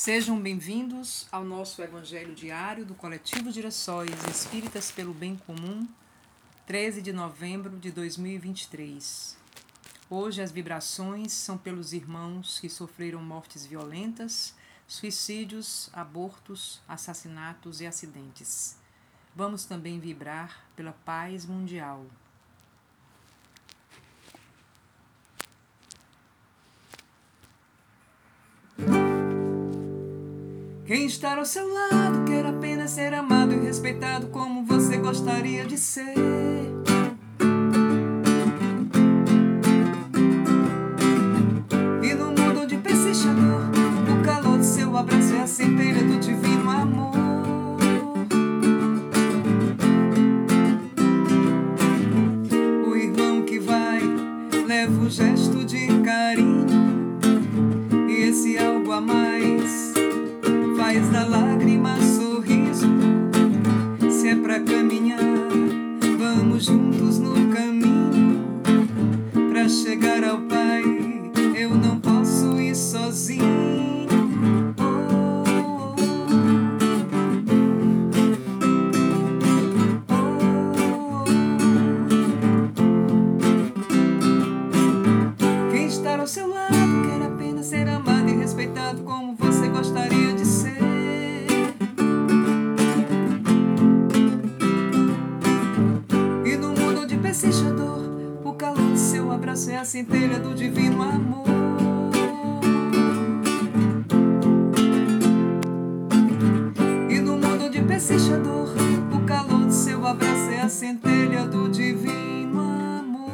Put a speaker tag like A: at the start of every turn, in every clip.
A: Sejam bem-vindos ao nosso Evangelho Diário do Coletivo Girassóis Espíritas pelo Bem Comum, 13 de novembro de 2023. Hoje as vibrações são pelos irmãos que sofreram mortes violentas, suicídios, abortos, assassinatos e acidentes. Vamos também vibrar pela paz mundial. Quem está ao seu lado quer apenas ser amado e respeitado como você gostaria de ser. A centelha do divino amor. E no mundo onde persiste o calor de seu abraço é a centelha do divino amor.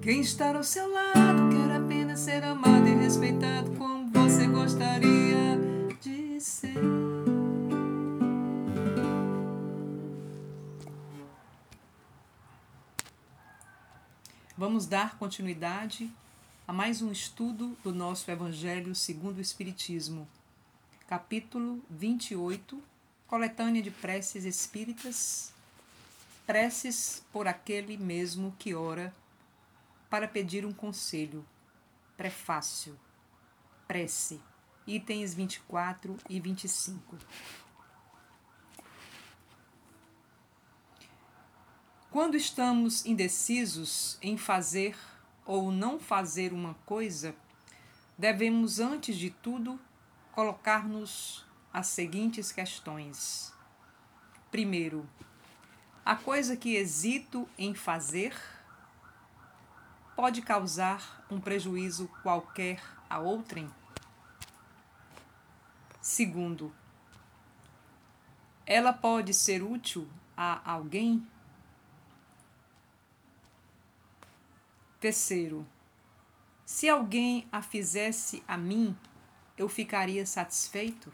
A: Quem está ao seu lado quer apenas ser amado e respeitado como você gostaria Vamos dar continuidade a mais um estudo do nosso Evangelho segundo o Espiritismo, capítulo 28, coletânea de preces espíritas, preces por aquele mesmo que ora para pedir um conselho. Prefácio. Prece. Itens 24 e 25. Quando estamos indecisos em fazer ou não fazer uma coisa, devemos, antes de tudo, colocar-nos as seguintes questões. Primeiro, a coisa que hesito em fazer pode causar um prejuízo qualquer a outrem? Segundo, ela pode ser útil a alguém? Terceiro, se alguém a fizesse a mim, eu ficaria satisfeito?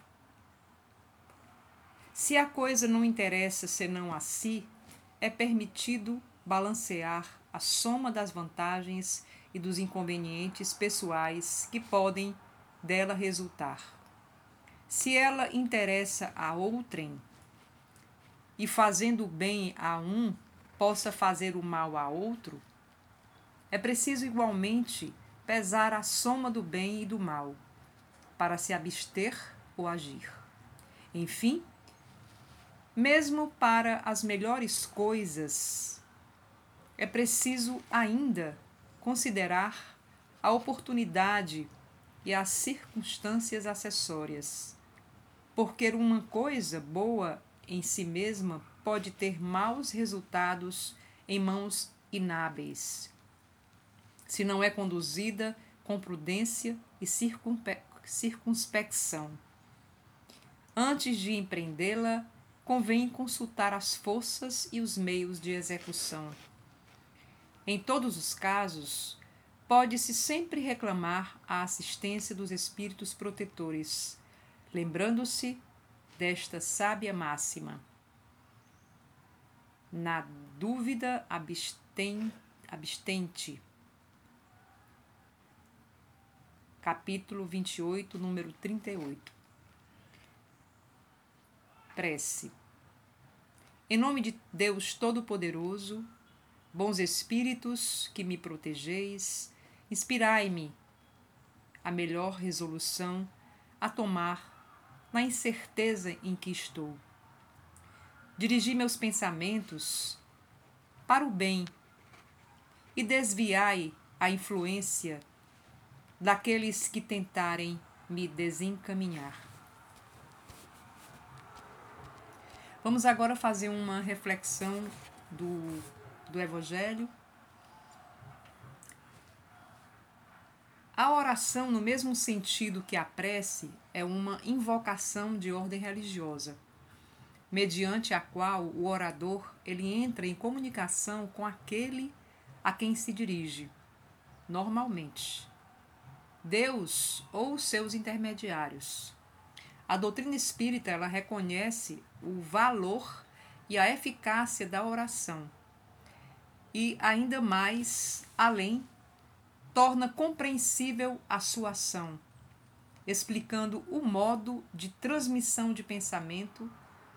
A: Se a coisa não interessa senão a si, é permitido balancear a soma das vantagens e dos inconvenientes pessoais que podem dela resultar. Se ela interessa a outrem e fazendo bem a um possa fazer o mal a outro, é preciso igualmente pesar a soma do bem e do mal para se abster ou agir. Enfim, mesmo para as melhores coisas, é preciso ainda considerar a oportunidade e as circunstâncias acessórias, porque uma coisa boa em si mesma pode ter maus resultados em mãos inábeis, se não é conduzida com prudência e circunspecção. Antes de empreendê-la, convém consultar as forças e os meios de execução. Em todos os casos, pode-se sempre reclamar a assistência dos espíritos protetores, lembrando-se desta sábia máxima. Na dúvida, absten, abstente. Capítulo 28, número 38. Prece. Em nome de Deus Todo-Poderoso, Bons espíritos que me protegeis, inspirai-me a melhor resolução a tomar na incerteza em que estou. Dirigi meus pensamentos para o bem e desviai a influência daqueles que tentarem me desencaminhar. Vamos agora fazer uma reflexão do, do Evangelho. A oração, no mesmo sentido que a prece, é uma invocação de ordem religiosa, mediante a qual o orador ele entra em comunicação com aquele a quem se dirige, normalmente Deus ou seus intermediários. A doutrina espírita ela reconhece o valor e a eficácia da oração. E ainda mais, além, torna compreensível a sua ação, explicando o modo de transmissão de pensamento,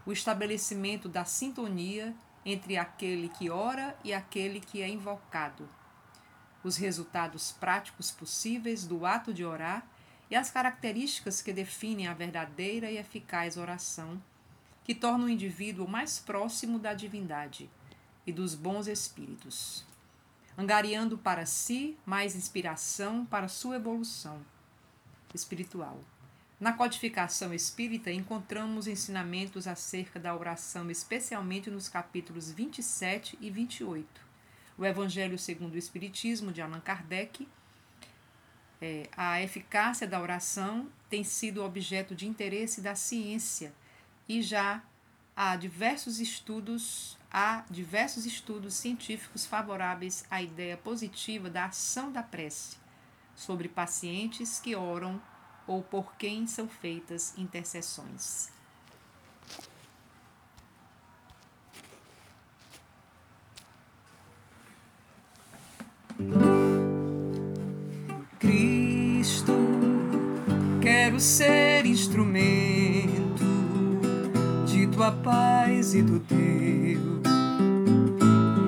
A: o estabelecimento da sintonia entre aquele que ora e aquele que é invocado os resultados práticos possíveis do ato de orar e as características que definem a verdadeira e eficaz oração, que torna o indivíduo mais próximo da divindade e dos bons espíritos, angariando para si mais inspiração para sua evolução espiritual. Na codificação espírita, encontramos ensinamentos acerca da oração, especialmente nos capítulos 27 e 28 o Evangelho segundo o Espiritismo, de Allan Kardec, é, a eficácia da oração tem sido objeto de interesse da ciência e já há diversos estudos há diversos estudos científicos favoráveis à ideia positiva da ação da prece sobre pacientes que oram ou por quem são feitas intercessões.
B: Quero ser instrumento de tua paz e do teu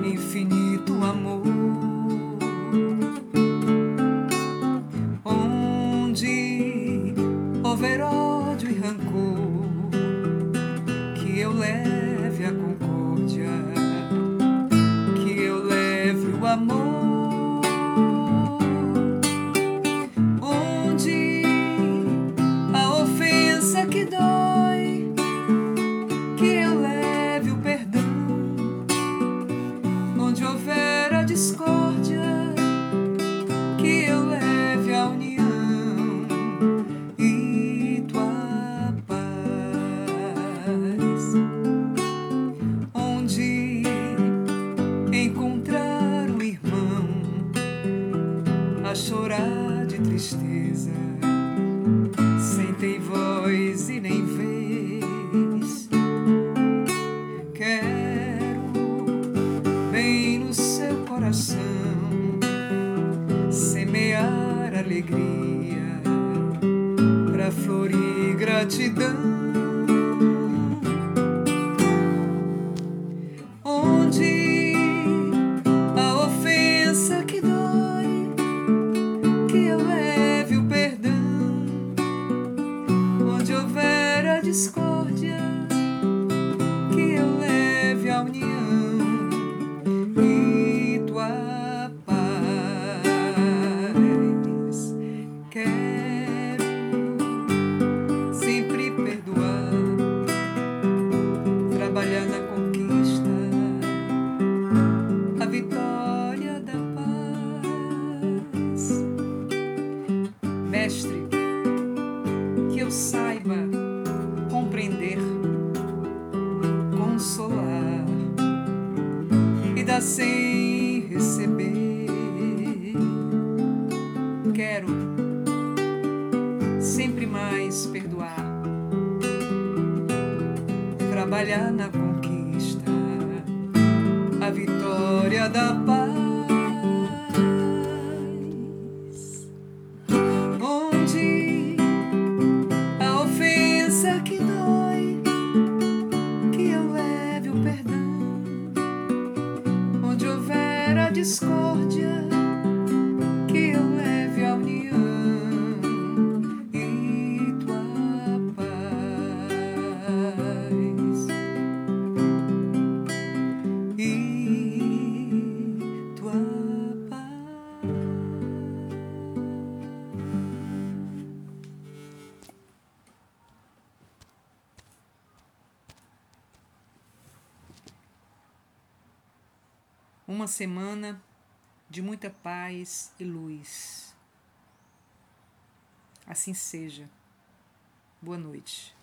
B: infinito amor. Onde houver ódio e rancor, que eu leve a concórdia, sem receber. Quero sempre mais perdoar, trabalhar na conquista, a vitória da paz.
A: Uma semana de muita paz e luz. Assim seja. Boa noite.